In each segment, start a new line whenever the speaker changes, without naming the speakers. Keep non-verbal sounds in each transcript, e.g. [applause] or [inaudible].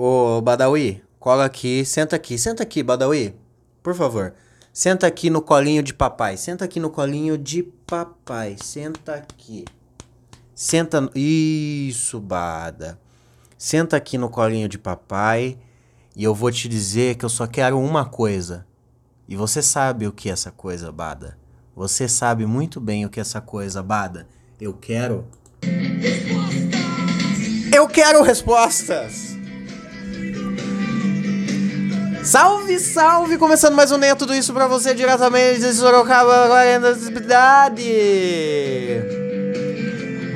Ô, Badawi, cola aqui, senta aqui, senta aqui, Badawi. Por favor. Senta aqui no colinho de papai. Senta aqui no colinho de papai. Senta aqui. Senta. Isso, Bada. Senta aqui no colinho de papai. E eu vou te dizer que eu só quero uma coisa. E você sabe o que é essa coisa, Bada. Você sabe muito bem o que é essa coisa, Bada. Eu quero. Eu quero respostas! Salve, salve! Começando mais um Nem é Tudo Isso pra você diretamente de Sorocaba, agora da cidade!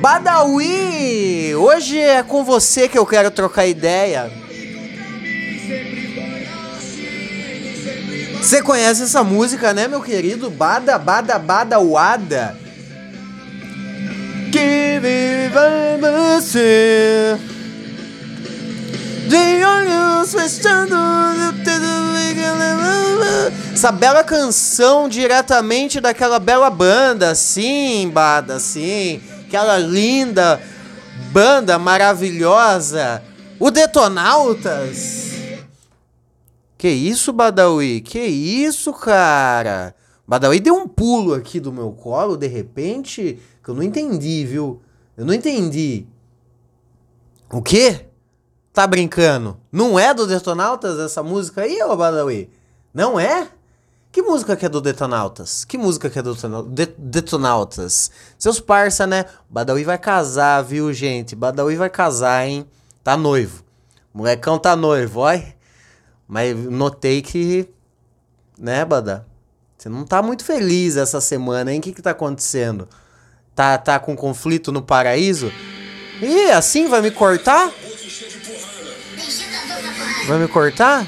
Badawi! Hoje é com você que eu quero trocar ideia. Você conhece essa música, né, meu querido? Bada, bada, bada, uada. Que viva você. De olhos. Essa bela canção diretamente daquela bela banda, sim, Bada, sim. Aquela linda banda maravilhosa. O Detonautas. Que isso, Badawi? Que isso, cara? Badawi deu um pulo aqui do meu colo de repente que eu não entendi, viu? Eu não entendi. O quê? Tá brincando? Não é do Detonautas essa música aí, ô Badawi? Não é? Que música que é do Detonautas? Que música que é do Detonautas? Seus parça, né? Badawi vai casar, viu, gente? Badawi vai casar, hein? Tá noivo. Molecão tá noivo, olha. Mas notei que, né, Bada? Você não tá muito feliz essa semana, hein? O que que tá acontecendo? Tá, tá com conflito no paraíso? Ih, assim vai me cortar? Vai me cortar?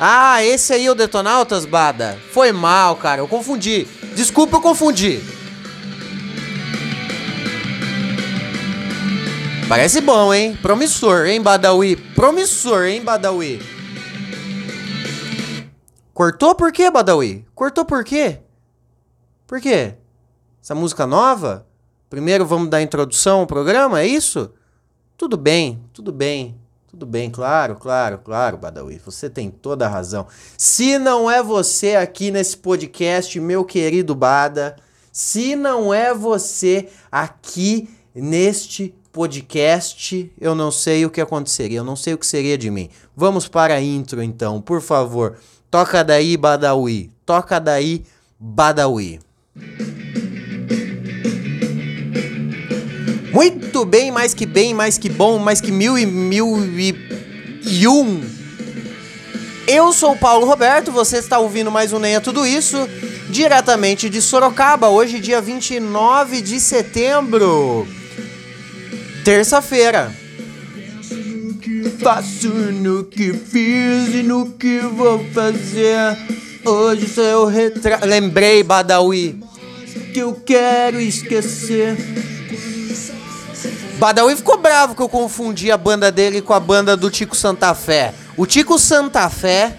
Ah, esse aí é o Detonautas, Bada? Foi mal, cara, eu confundi. Desculpa, eu confundi. Parece bom, hein? Promissor, hein, Badawi? Promissor, hein, Badawi? Cortou por quê, Badawi? Cortou por quê? Por quê? Essa música nova? Primeiro vamos dar introdução ao programa, é isso? Tudo bem, tudo bem, tudo bem, claro, claro, claro, Badawi, você tem toda a razão. Se não é você aqui nesse podcast, meu querido Bada, se não é você aqui neste podcast, eu não sei o que aconteceria, eu não sei o que seria de mim. Vamos para a intro então, por favor. Toca daí, Badawi. Toca daí, Badawi. Muito bem, mais que bem, mais que bom, mais que mil e mil e, e um. Eu sou o Paulo Roberto, você está ouvindo mais um Nem é Tudo Isso, diretamente de Sorocaba, hoje dia 29 de setembro, terça-feira. Faço no que fiz e no que vou fazer. Hoje sou retrato. Lembrei, Badawi, que eu quero esquecer. Badawi ficou bravo que eu confundi a banda dele com a banda do Tico Santa Fé. O Tico Santa Fé.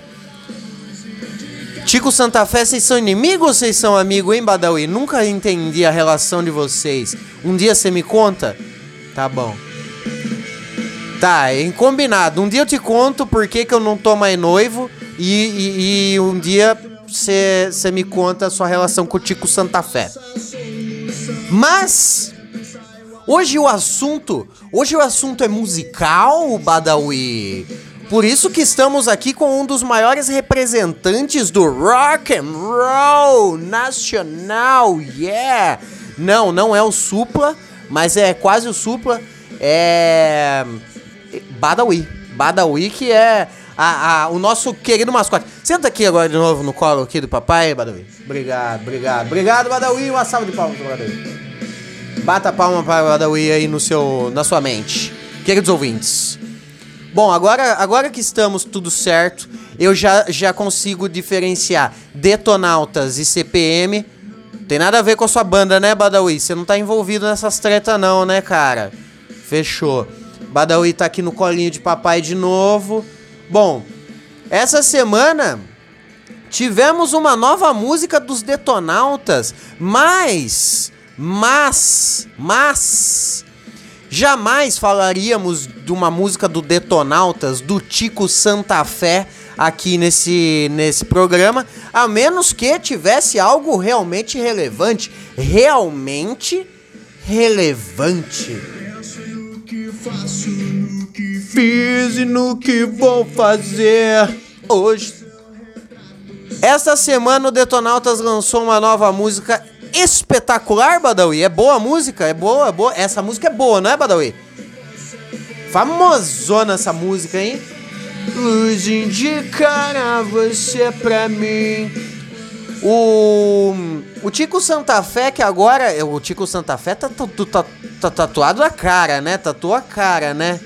Tico Santa Fé, vocês são inimigos ou vocês são amigos, hein, Badawi? Nunca entendi a relação de vocês. Um dia você me conta? Tá bom. Tá, em combinado. Um dia eu te conto por que, que eu não tô mais noivo e, e, e um dia você me conta a sua relação com o Tico Santa Fé. Mas hoje o assunto, hoje o assunto é musical, Badawi. Por isso que estamos aqui com um dos maiores representantes do rock and roll nacional. Yeah. Não, não é o Supla, mas é quase o Supla. É Badawi. Badawi, que é a, a, o nosso querido mascote. Senta aqui agora de novo no colo aqui do papai, Badawi. Obrigado, obrigado. Obrigado, Badawi. Uma salva de palmas Badawi. Bata a palma para o Badawi aí no seu, na sua mente. Queridos ouvintes. Bom, agora, agora que estamos tudo certo, eu já, já consigo diferenciar Detonautas e CPM. Tem nada a ver com a sua banda, né, Badawi? Você não tá envolvido nessas tretas não, né, cara? Fechou. Badawi tá aqui no colinho de papai de novo. Bom, essa semana tivemos uma nova música dos Detonautas, mas, mas, mas, Jamais falaríamos de uma música do Detonautas, do Tico Santa Fé, aqui nesse, nesse programa, a menos que tivesse algo realmente relevante. Realmente relevante. Fiz e no que vou fazer hoje. Esta semana o Detonautas lançou uma nova música espetacular, Badawi. É boa a música? É boa, é boa. Essa música é boa, não é, Badawi? Famosona essa música, hein? Luz indicará você pra mim. O, o Tico Santa Fé, que agora. O Tico Santa Fé tá, tá, tá, tá tatuado a cara, né? Tatuou a cara, né?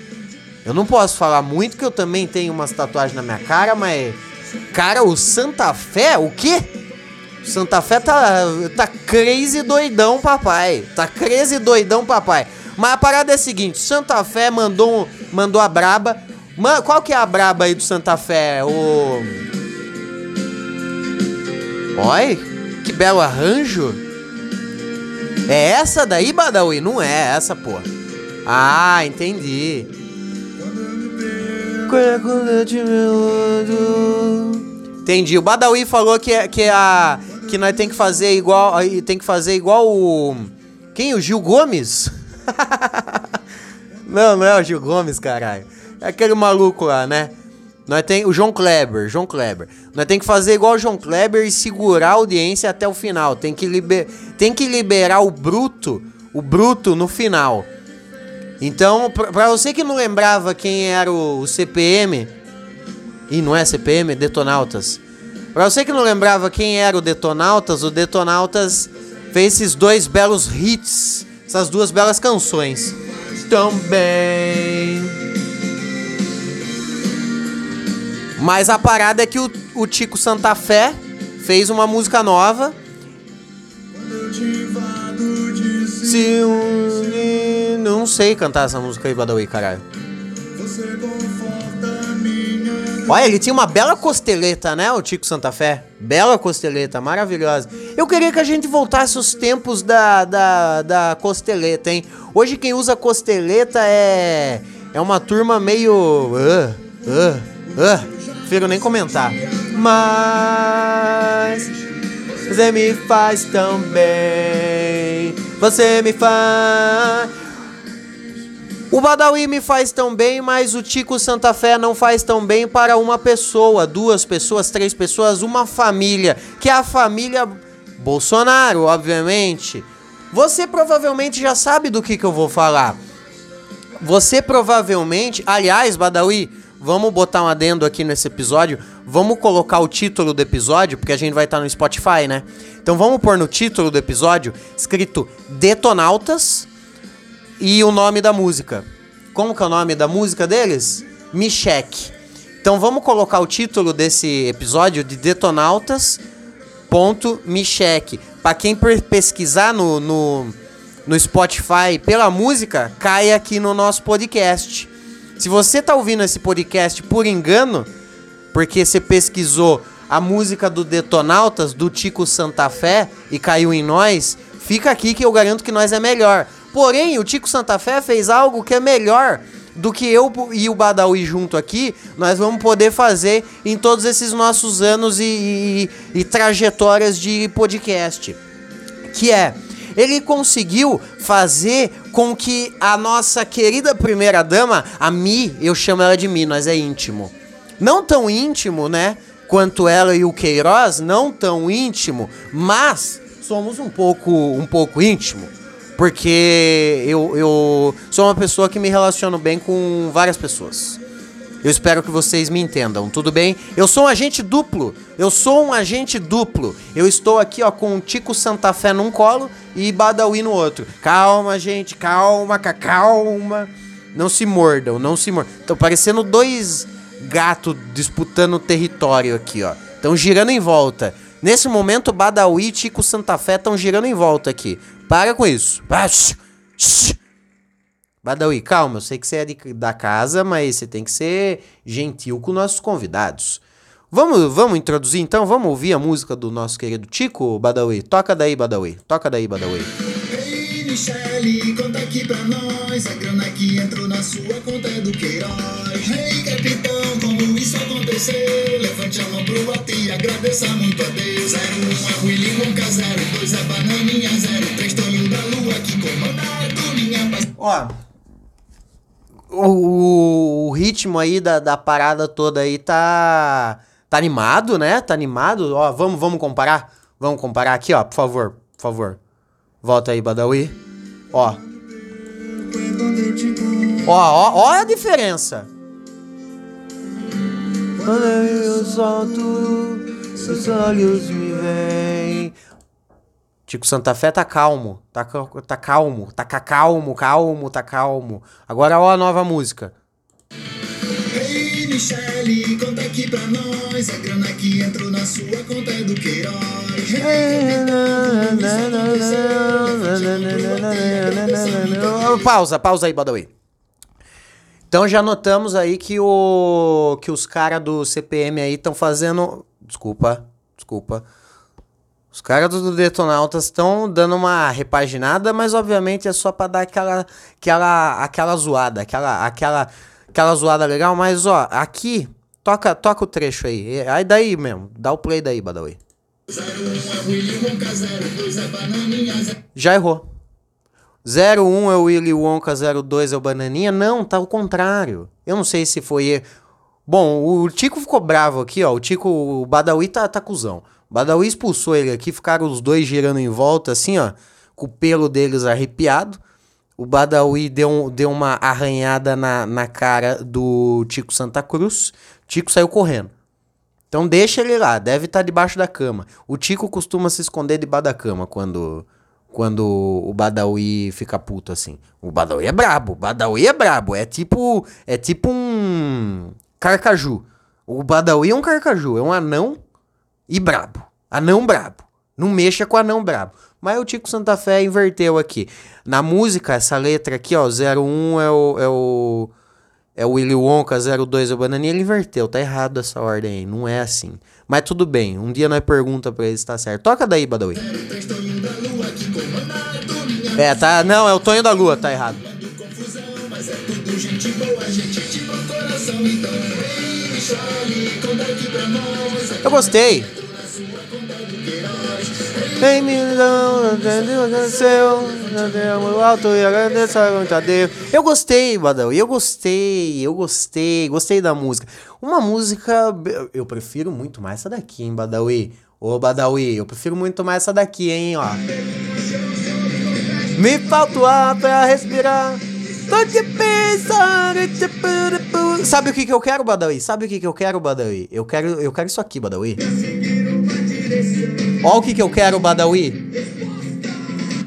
Eu não posso falar muito que eu também tenho umas tatuagens na minha cara, mas. Cara, o Santa Fé, o quê? Santa Fé tá, tá crazy doidão, papai. Tá crazy doidão, papai. Mas a parada é a seguinte: Santa Fé mandou, mandou a braba. Man, qual que é a braba aí do Santa Fé? O. Oi? Que belo arranjo. É essa daí, Badawi? Não é essa, pô. Ah, entendi. Entendi. O Badawi falou que é, que é a que nós tem que fazer igual, tem que fazer igual o quem o Gil Gomes? [laughs] não, não é o Gil Gomes, caralho. É aquele maluco lá, né? Nós tem o João Kleber, João Kleber. Nós tem que fazer igual o João Kleber e segurar a audiência até o final. Tem que, liber, tem que liberar o bruto, o bruto no final. Então, pra você que não lembrava quem era o, o CPM, e não é CPM, é Detonautas. Pra você que não lembrava quem era o Detonautas, o Detonautas fez esses dois belos hits, essas duas belas canções. Também. Mas a parada é que o, o Tico Santa Fé fez uma música nova. Se um... Não sei cantar essa música aí, Badawi, caralho. Olha, ele tinha uma bela costeleta, né, o Tico Santa Fé? Bela costeleta, maravilhosa. Eu queria que a gente voltasse os tempos da, da, da costeleta, hein? Hoje quem usa costeleta é, é uma turma meio... Uh, uh, uh prefiro nem comentar. Mas você me faz tão bem. Você me faz. O Badawi me faz tão bem, mas o Tico Santa Fé não faz tão bem para uma pessoa, duas pessoas, três pessoas, uma família, que é a família Bolsonaro, obviamente. Você provavelmente já sabe do que, que eu vou falar. Você provavelmente, aliás, Badawi, vamos botar um adendo aqui nesse episódio. Vamos colocar o título do episódio, porque a gente vai estar no Spotify, né? Então vamos pôr no título do episódio escrito Detonautas e o nome da música. Como que é o nome da música deles? Michek. Então vamos colocar o título desse episódio de Detonautas. Ponto. Para quem pesquisar no, no, no Spotify pela música, cai aqui no nosso podcast. Se você tá ouvindo esse podcast por engano, porque você pesquisou a música do Detonautas, do Tico Santa Fé, e caiu em nós, fica aqui que eu garanto que nós é melhor. Porém, o Tico Santa Fé fez algo que é melhor do que eu e o Badawi junto aqui, nós vamos poder fazer em todos esses nossos anos e, e, e trajetórias de podcast. Que é, ele conseguiu fazer com que a nossa querida primeira dama, a Mi, eu chamo ela de Mi, nós é íntimo. Não tão íntimo, né? Quanto ela e o Queiroz, não tão íntimo, mas somos um pouco, um pouco íntimo. Porque eu, eu sou uma pessoa que me relaciono bem com várias pessoas. Eu espero que vocês me entendam, tudo bem? Eu sou um agente duplo. Eu sou um agente duplo. Eu estou aqui, ó, com o Tico Santa Fé num colo e Badawi no outro. Calma, gente, calma, calma. Não se mordam, não se mordam. Estão parecendo dois gatos disputando território aqui, ó. Estão girando em volta. Nesse momento, Badawi e Tico Santa Fé estão girando em volta aqui. Para com isso. Badawi, calma, eu sei que você é de, da casa, mas você tem que ser gentil com nossos convidados. Vamos, vamos introduzir então? Vamos ouvir a música do nosso querido Tico, Badawi? Toca daí, Badawi. Toca daí, Badawi. Hey, Michele, conta
aqui pra nós. A grana que entrou na sua conta é do Queiroz. Ei, capitão, como isso aconteceu? Levante a mão pro alto e agradeça muito a Deus. 01 é Willy Wonka, 02 é Bananinha, 03
Ó. O, o ritmo aí da, da parada toda aí tá. Tá animado, né? Tá animado. Ó, vamos, vamos comparar? Vamos comparar aqui, ó, por favor. Por favor. Volta aí, Badawi. Ó. Ó, ó, ó a diferença. Quando eu solto, seus olhos me veem. Tico Santa Fé tá calmo, tá, tá calmo, tá ca- calmo, calmo, tá calmo. Agora ó a nova música.
Ei, Michele, conta aqui pra nós. A grana que entrou na sua conta é do Queiroz.
Pausa, pausa aí, Badawi. Então já notamos aí que o que os caras do CPM aí estão fazendo, desculpa, desculpa. Os caras do Detonautas estão dando uma repaginada, mas obviamente é só pra dar aquela aquela aquela zoada, aquela aquela aquela zoada legal, mas ó, aqui toca toca o trecho aí. É, Aí daí mesmo, dá o play daí, Badawi.
01 Willy Wonka, 02 Bananinha,
Já errou. 01 é o Willy Wonka, 02 é o Bananinha. Não, tá o contrário. Eu não sei se foi. Bom, o Tico ficou bravo aqui, ó. O Tico, o Badawi tá, tá cuzão. Badawi expulsou ele aqui, ficaram os dois girando em volta, assim, ó. Com o pelo deles arrepiado. O Badawi deu, deu uma arranhada na, na cara do Tico Santa Cruz. Tico saiu correndo. Então deixa ele lá, deve estar debaixo da cama. O Tico costuma se esconder debaixo da cama quando quando o Badawi fica puto assim. O Badawi é brabo, o Badawi é brabo, é tipo é tipo um carcaju. O Badawi é um carcaju, é um anão e brabo. Anão brabo. Não mexa com anão brabo. Mas o Tico Santa Fé inverteu aqui. Na música, essa letra aqui, ó, 01 é o é o é o Willy Wonka 02 é o Bananinha, ele inverteu, tá errado essa ordem aí, não é assim. Mas tudo bem, um dia nós pergunta pra ele se tá certo. Toca daí, Badawi. É, tá, não, é o Tonho da Lua, tá errado.
tudo gente boa,
Eu gostei. Em milhão, o alto e agradeça muito a Deus. Eu gostei, Badawi, eu gostei, eu gostei, gostei da música. Uma música, eu prefiro muito mais essa daqui, hein, Badawi. Ô, Badawi, eu prefiro muito mais essa daqui, hein, ó. Me falta o ar pra respirar. Tô te pensando. Sabe o que, que eu quero, Badawi? Sabe o que, que eu quero, Badawi? Eu quero, eu quero isso aqui, Badawi. Ó o que, que eu quero, Badawi.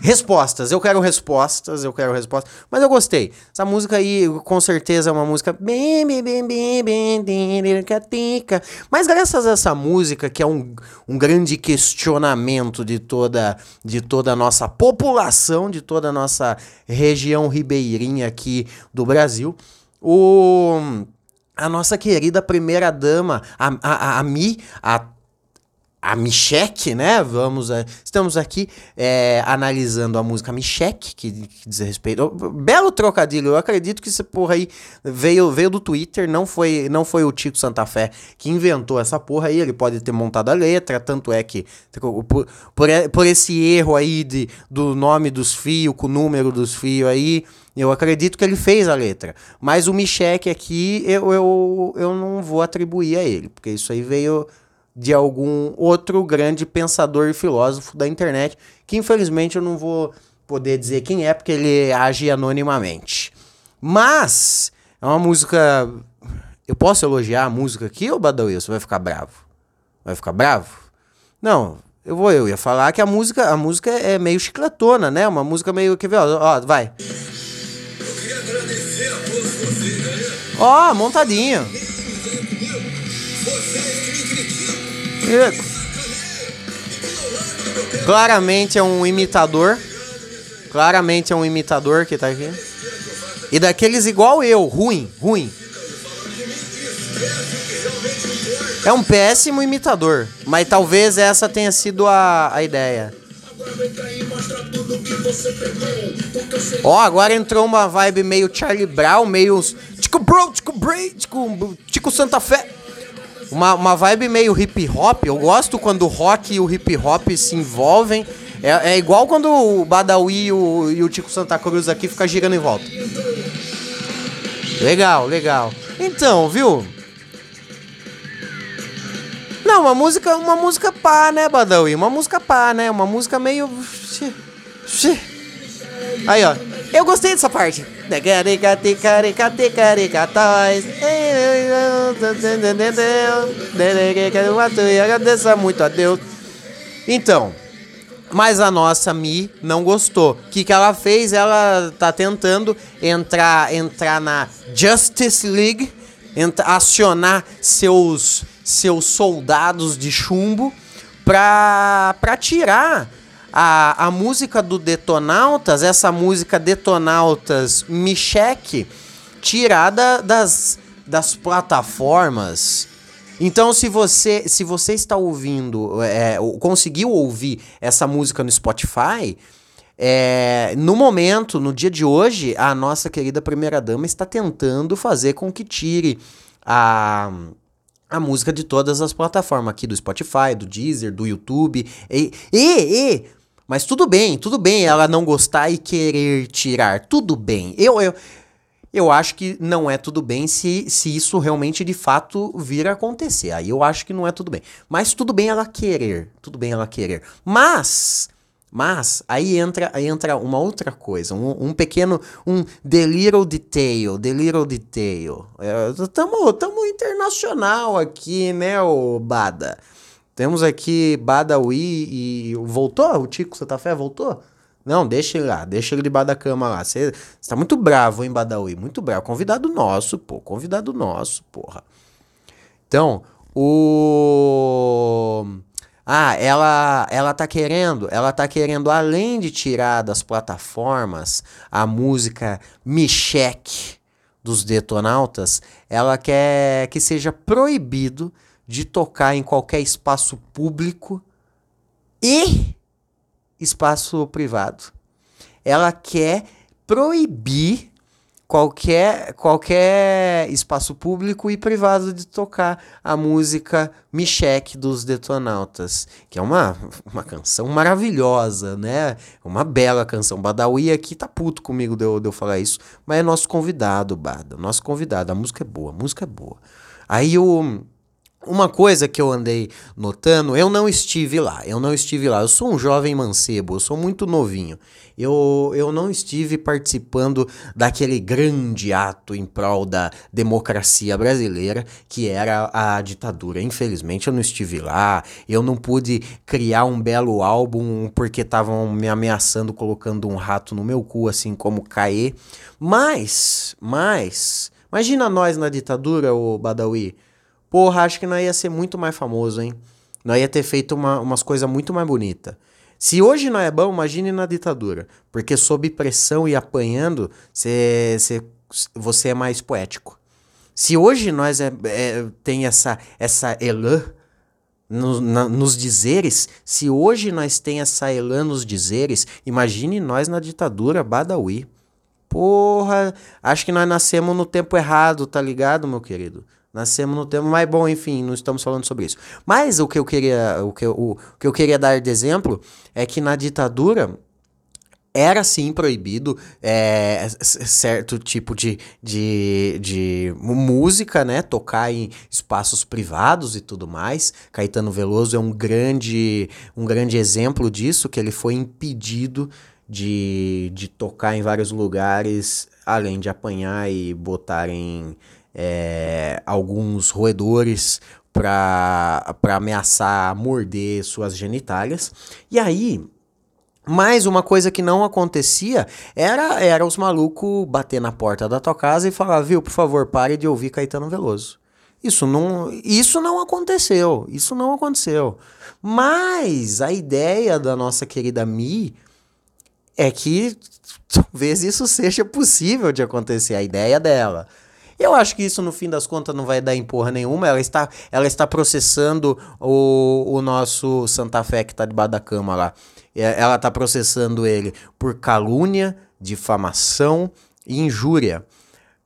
Respostas, eu quero respostas, eu quero respostas. Mas eu gostei. Essa música aí, com certeza, é uma música. bem, bem, bem, bem, bem, catica. Mas graças a essa música, que é um, um grande questionamento de toda, de toda a nossa população, de toda a nossa região ribeirinha aqui do Brasil, o, a nossa querida primeira dama, a, a, a, a Mi, a a Michek, né? Vamos, a- estamos aqui é, analisando a música Michek, que, que diz respeito. Belo trocadilho, eu acredito que essa porra aí veio, veio do Twitter, não foi, não foi o Tico Santa Fé que inventou essa porra aí, ele pode ter montado a letra, tanto é que por, por, e- por esse erro aí de, do nome dos fios, com o número dos fios aí, eu acredito que ele fez a letra. Mas o Michek aqui, eu, eu, eu não vou atribuir a ele, porque isso aí veio de algum outro grande pensador e filósofo da internet, que infelizmente eu não vou poder dizer quem é, porque ele age anonimamente. Mas é uma música. Eu posso elogiar a música aqui, ô Badawi? Você vai ficar bravo? Vai ficar bravo? Não, eu vou, eu ia falar que a música, a música é meio chicletona, né? Uma música meio. Ver? Ó, ó vai. Ó, montadinho. Eco. Claramente é um imitador. Claramente é um imitador que tá aqui. E daqueles igual eu, ruim, ruim. É um péssimo imitador, mas talvez essa tenha sido a, a ideia. Ó, agora entrou uma vibe meio Charlie Brown, meio Tico Bro, Tico Bray, Tico, Tico Santa Fé. Uma, uma vibe meio hip hop. Eu gosto quando o rock e o hip hop se envolvem. É, é igual quando o Badawi e o, Tico Santa Cruz aqui ficam girando em volta. Legal, legal. Então, viu? Não, uma música, uma música pá, né, Badawi? Uma música pá, né? Uma música meio. Aí, ó. Eu gostei dessa parte. Agradeça muito a Deus. Então, mas a nossa Mi não gostou. O que, que ela fez? Ela tá tentando entrar, entrar na Justice League, acionar seus, seus soldados de chumbo pra, pra tirar a, a música do Detonautas, essa música Detonautas Micheque, tirada das, das plataformas. Então, se você, se você está ouvindo, é, conseguiu ouvir essa música no Spotify, é, no momento, no dia de hoje, a nossa querida primeira-dama está tentando fazer com que tire a, a música de todas as plataformas aqui do Spotify, do Deezer, do YouTube. E, e, e mas tudo bem, tudo bem ela não gostar e querer tirar. Tudo bem. Eu, eu, eu acho que não é tudo bem se, se isso realmente de fato vir a acontecer. Aí eu acho que não é tudo bem. Mas tudo bem ela querer. Tudo bem ela querer. Mas. Mas aí entra, aí entra uma outra coisa, um, um pequeno, um the little detail, the little detail. É, tamo, internacional aqui, né, o Bada? Temos aqui Badawi e. Voltou? O Tico Santafé voltou? Não, deixa ele lá, deixa ele debaixo da cama lá. Você tá muito bravo, hein, Badawi? Muito bravo. Convidado nosso, pô. Convidado nosso, porra. Então, o. Ah, ela, ela tá querendo, ela tá querendo, além de tirar das plataformas a música Micheque dos Detonautas, ela quer que seja proibido de tocar em qualquer espaço público e espaço privado. Ela quer proibir qualquer, qualquer espaço público e privado de tocar a música Micheque dos Detonautas, que é uma, uma canção maravilhosa, né? Uma bela canção. Badawi aqui tá puto comigo de eu, de eu falar isso, mas é nosso convidado, Bada. Nosso convidado. A música é boa, a música é boa. Aí o. Uma coisa que eu andei notando, eu não estive lá, eu não estive lá. Eu sou um jovem mancebo, eu sou muito novinho. Eu, eu não estive participando daquele grande ato em prol da democracia brasileira, que era a ditadura. Infelizmente eu não estive lá, eu não pude criar um belo álbum porque estavam me ameaçando colocando um rato no meu cu, assim como Caê. Mas, mas, imagina nós na ditadura, o Badawi. Porra, acho que nós ia ser muito mais famoso, hein? Nós ia ter feito uma, umas coisas muito mais bonitas. Se hoje não é bom, imagine na ditadura. Porque sob pressão e apanhando, cê, cê, você é mais poético. Se hoje nós é, é, tem essa, essa elã no, na, nos dizeres, se hoje nós tem essa elã nos dizeres, imagine nós na ditadura Badawi. Porra, acho que nós nascemos no tempo errado, tá ligado, meu querido? Nascemos no tempo, mas bom, enfim, não estamos falando sobre isso. Mas o que eu queria, o que eu, o, que eu queria dar de exemplo é que na ditadura era sim proibido é, certo tipo de, de, de música, né? Tocar em espaços privados e tudo mais. Caetano Veloso é um grande, um grande exemplo disso, que ele foi impedido de, de tocar em vários lugares, além de apanhar e botarem é, alguns roedores para ameaçar morder suas genitálias. E aí, mais uma coisa que não acontecia era, era os malucos bater na porta da tua casa e falar, viu, por favor, pare de ouvir Caetano Veloso. Isso não, isso não aconteceu, isso não aconteceu. Mas a ideia da nossa querida Mi é que talvez isso seja possível de acontecer, a ideia dela. Eu acho que isso, no fim das contas, não vai dar empurra nenhuma. Ela está, ela está processando o, o nosso Santa Fé que está debaixo da cama lá. É, ela está processando ele por calúnia, difamação e injúria.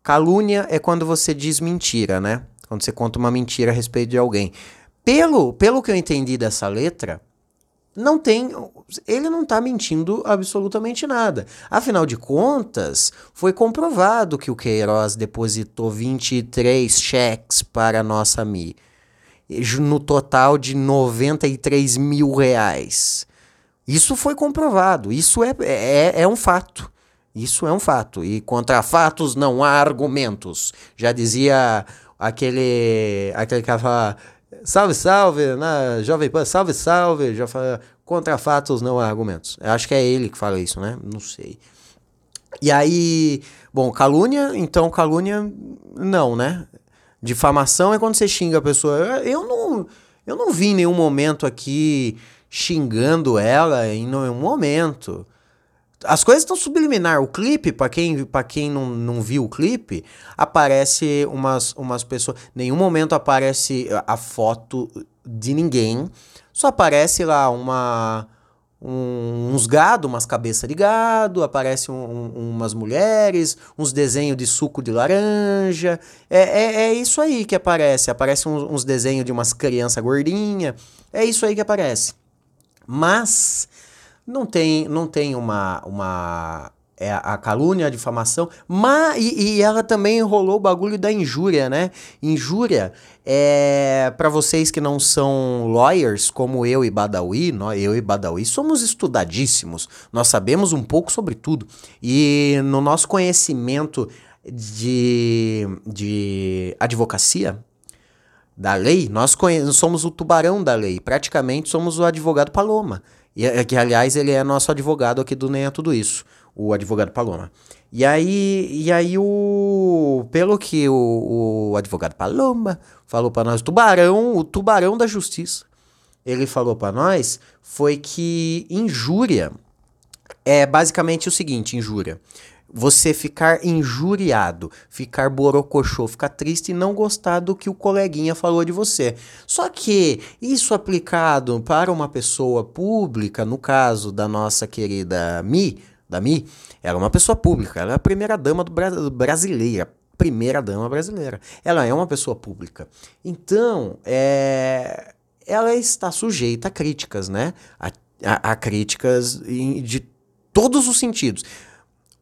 Calúnia é quando você diz mentira, né? Quando você conta uma mentira a respeito de alguém. Pelo, pelo que eu entendi dessa letra, não tem. Ele não está mentindo absolutamente nada. Afinal de contas, foi comprovado que o Queiroz depositou 23 cheques para a nossa Mi. No total de 93 mil reais. Isso foi comprovado. Isso é, é, é um fato. Isso é um fato. E contra fatos não há argumentos. Já dizia aquele. aquele que fala. Salve, salve, na Jovem Pan, salve, salve. Já fala, contra fatos não há argumentos. Eu acho que é ele que fala isso, né? Não sei. E aí, bom, calúnia, então calúnia não, né? Difamação é quando você xinga a pessoa. Eu não, eu não vi nenhum momento aqui xingando ela em nenhum momento. As coisas estão subliminar. O clipe, para quem, pra quem não, não viu o clipe, aparece umas, umas pessoas. Nenhum momento aparece a foto de ninguém. Só aparece lá uma. Um, uns gado, umas cabeças de gado, aparece um, um, umas mulheres, uns desenhos de suco de laranja. É, é, é isso aí que aparece. Aparece uns, uns desenhos de umas crianças gordinhas. É isso aí que aparece. Mas não tem, não tem uma, uma é a calúnia, a difamação, mas e, e, ela também enrolou o bagulho da injúria, né? Injúria é para vocês que não são lawyers, como eu e Badawi, nós, eu e Badawi somos estudadíssimos. Nós sabemos um pouco sobre tudo. E no nosso conhecimento de, de advocacia, da lei, nós somos o tubarão da lei, praticamente somos o advogado Paloma. E, é que, aliás, ele é nosso advogado aqui do Nem é Tudo Isso, o advogado Paloma. E aí, e aí o, pelo que o, o advogado Paloma falou para nós, tubarão, o tubarão da justiça, ele falou para nós, foi que injúria é basicamente o seguinte, injúria você ficar injuriado, ficar borocochô, ficar triste e não gostar do que o coleguinha falou de você. Só que isso aplicado para uma pessoa pública, no caso da nossa querida Mi, da Mi, ela é uma pessoa pública, ela é a primeira dama do Bra brasileira, primeira dama brasileira. Ela é uma pessoa pública. Então, é, ela está sujeita a críticas, né? A, a, a críticas de todos os sentidos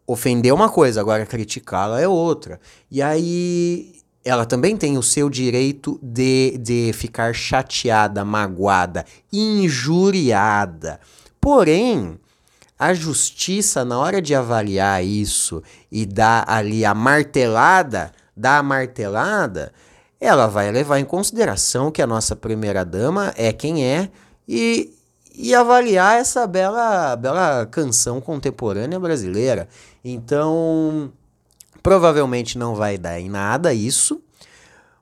ofender uma coisa, agora criticá-la é outra. E aí ela também tem o seu direito de, de ficar chateada, magoada, injuriada. Porém, a justiça, na hora de avaliar isso e dar ali a martelada, dar a martelada, ela vai levar em consideração que a nossa primeira dama é quem é e, e avaliar essa bela, bela canção contemporânea brasileira. Então, provavelmente não vai dar em nada isso.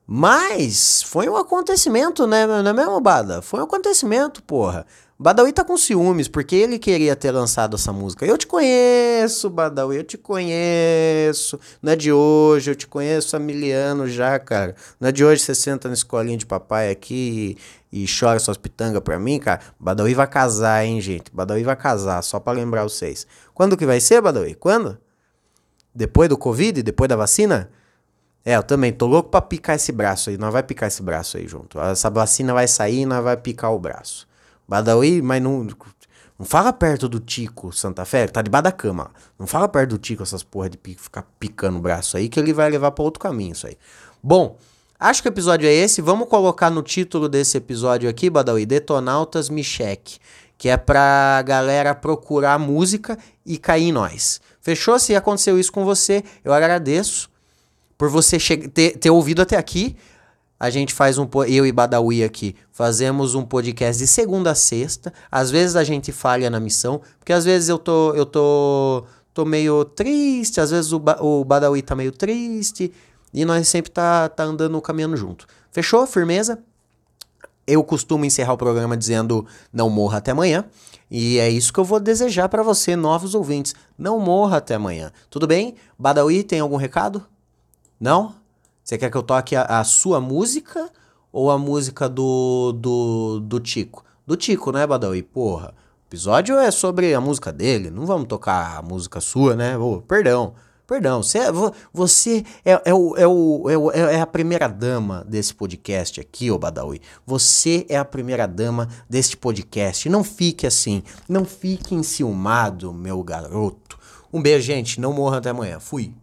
Mas foi um acontecimento, né? Não é mesmo, Bada? Foi um acontecimento, porra. Badawi tá com ciúmes, porque ele queria ter lançado essa música. Eu te conheço, Badawi, eu te conheço. Não é de hoje, eu te conheço há mil anos já, cara. Não é de hoje você senta na escolinha de papai aqui e, e chora suas pitangas pra mim, cara. Badawi vai casar, hein, gente? Badawi vai casar, só pra lembrar vocês. Quando que vai ser, Badawi? Quando? Depois do Covid? Depois da vacina? É, eu também tô louco pra picar esse braço aí. Nós vai picar esse braço aí junto. Essa vacina vai sair e nós vai picar o braço. Badawi, mas não. Não fala perto do Tico Santa Fé, tá debaixo da cama. Não fala perto do Tico essas porra de ficar picando o braço aí, que ele vai levar para outro caminho isso aí. Bom, acho que o episódio é esse. Vamos colocar no título desse episódio aqui, Badawi, Detonautas Me Cheque, que é pra galera procurar música e cair em nós. Fechou? Se aconteceu isso com você, eu agradeço por você ter, ter ouvido até aqui a gente faz um eu e Badawi aqui fazemos um podcast de segunda a sexta. Às vezes a gente falha na missão, porque às vezes eu tô eu tô tô meio triste, às vezes o, ba o Badawi tá meio triste e nós sempre tá tá andando caminhando junto. Fechou? Firmeza? Eu costumo encerrar o programa dizendo não morra até amanhã. E é isso que eu vou desejar para você, novos ouvintes. Não morra até amanhã. Tudo bem? Badawi, tem algum recado? Não? Você quer que eu toque a, a sua música ou a música do, do, do Tico? Do Tico, né, Badawi? Porra, o episódio é sobre a música dele, não vamos tocar a música sua, né? Oh, perdão, perdão. Você, é, você é, é, o, é, o, é, o, é a primeira dama desse podcast aqui, ô Badawi. Você é a primeira dama deste podcast. Não fique assim, não fique enciumado, meu garoto. Um beijo, gente. Não morra até amanhã. Fui.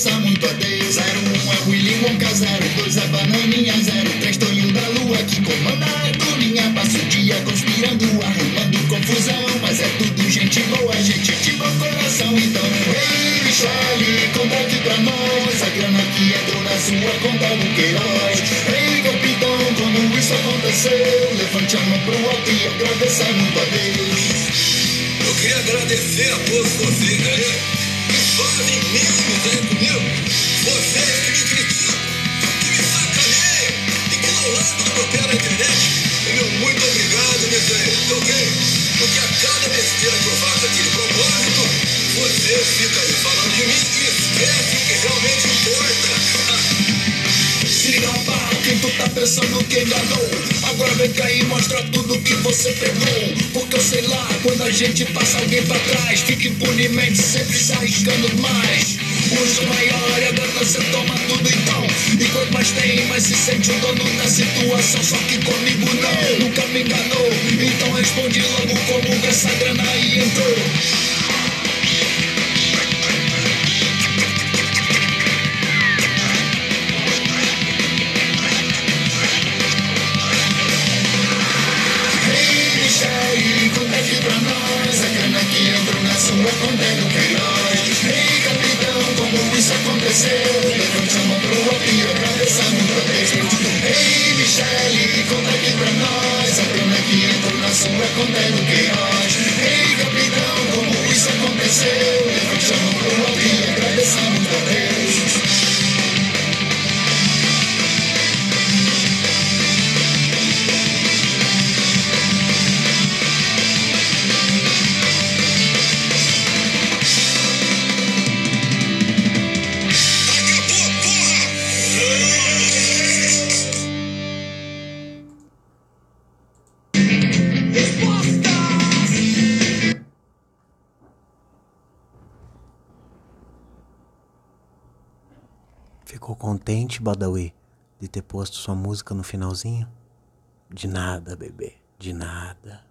Agradeça muito Deus. 01 é Willy Wonka, 02 é Bananinha, 03 Tonho da Lua que comanda a turminha. Passa o dia conspirando, arrumando confusão. Mas é tudo gente boa, gente de bom coração. Então, ei, Michele, conta aqui pra nós. A grana que entrou na sua conta é do Queiroz. Hey, capitão, como isso aconteceu? Levante a mão pro alto e agradeça muito a Deus.
Eu queria agradecer a todos vocês que fazem memes aí comigo. Vocês que me criticam, que me sacaneiam e que não largam do meu pé na internet. Meu muito obrigado nisso aí, tá ok? Porque a cada besteira que eu faço aqui de propósito, vocês ficam aí falando de mim e esquecem o que realmente importa.
Tu tá pensando que enganou. Agora vem cá e mostra tudo que você pegou. Porque eu sei lá, quando a gente passa alguém pra trás, fica impunemente sempre se arriscando mais. Hoje maior e a ganância toma tudo então. E quanto mais tem, mais se sente o dono da situação. Só que comigo não, nunca me enganou. Então responde logo como essa grana aí entrou. Ei, Michele, conta aqui pra nós A grana que entrou na sua conta é do Queiroz
Badawi, de ter posto sua música no finalzinho? De nada, bebê, de nada.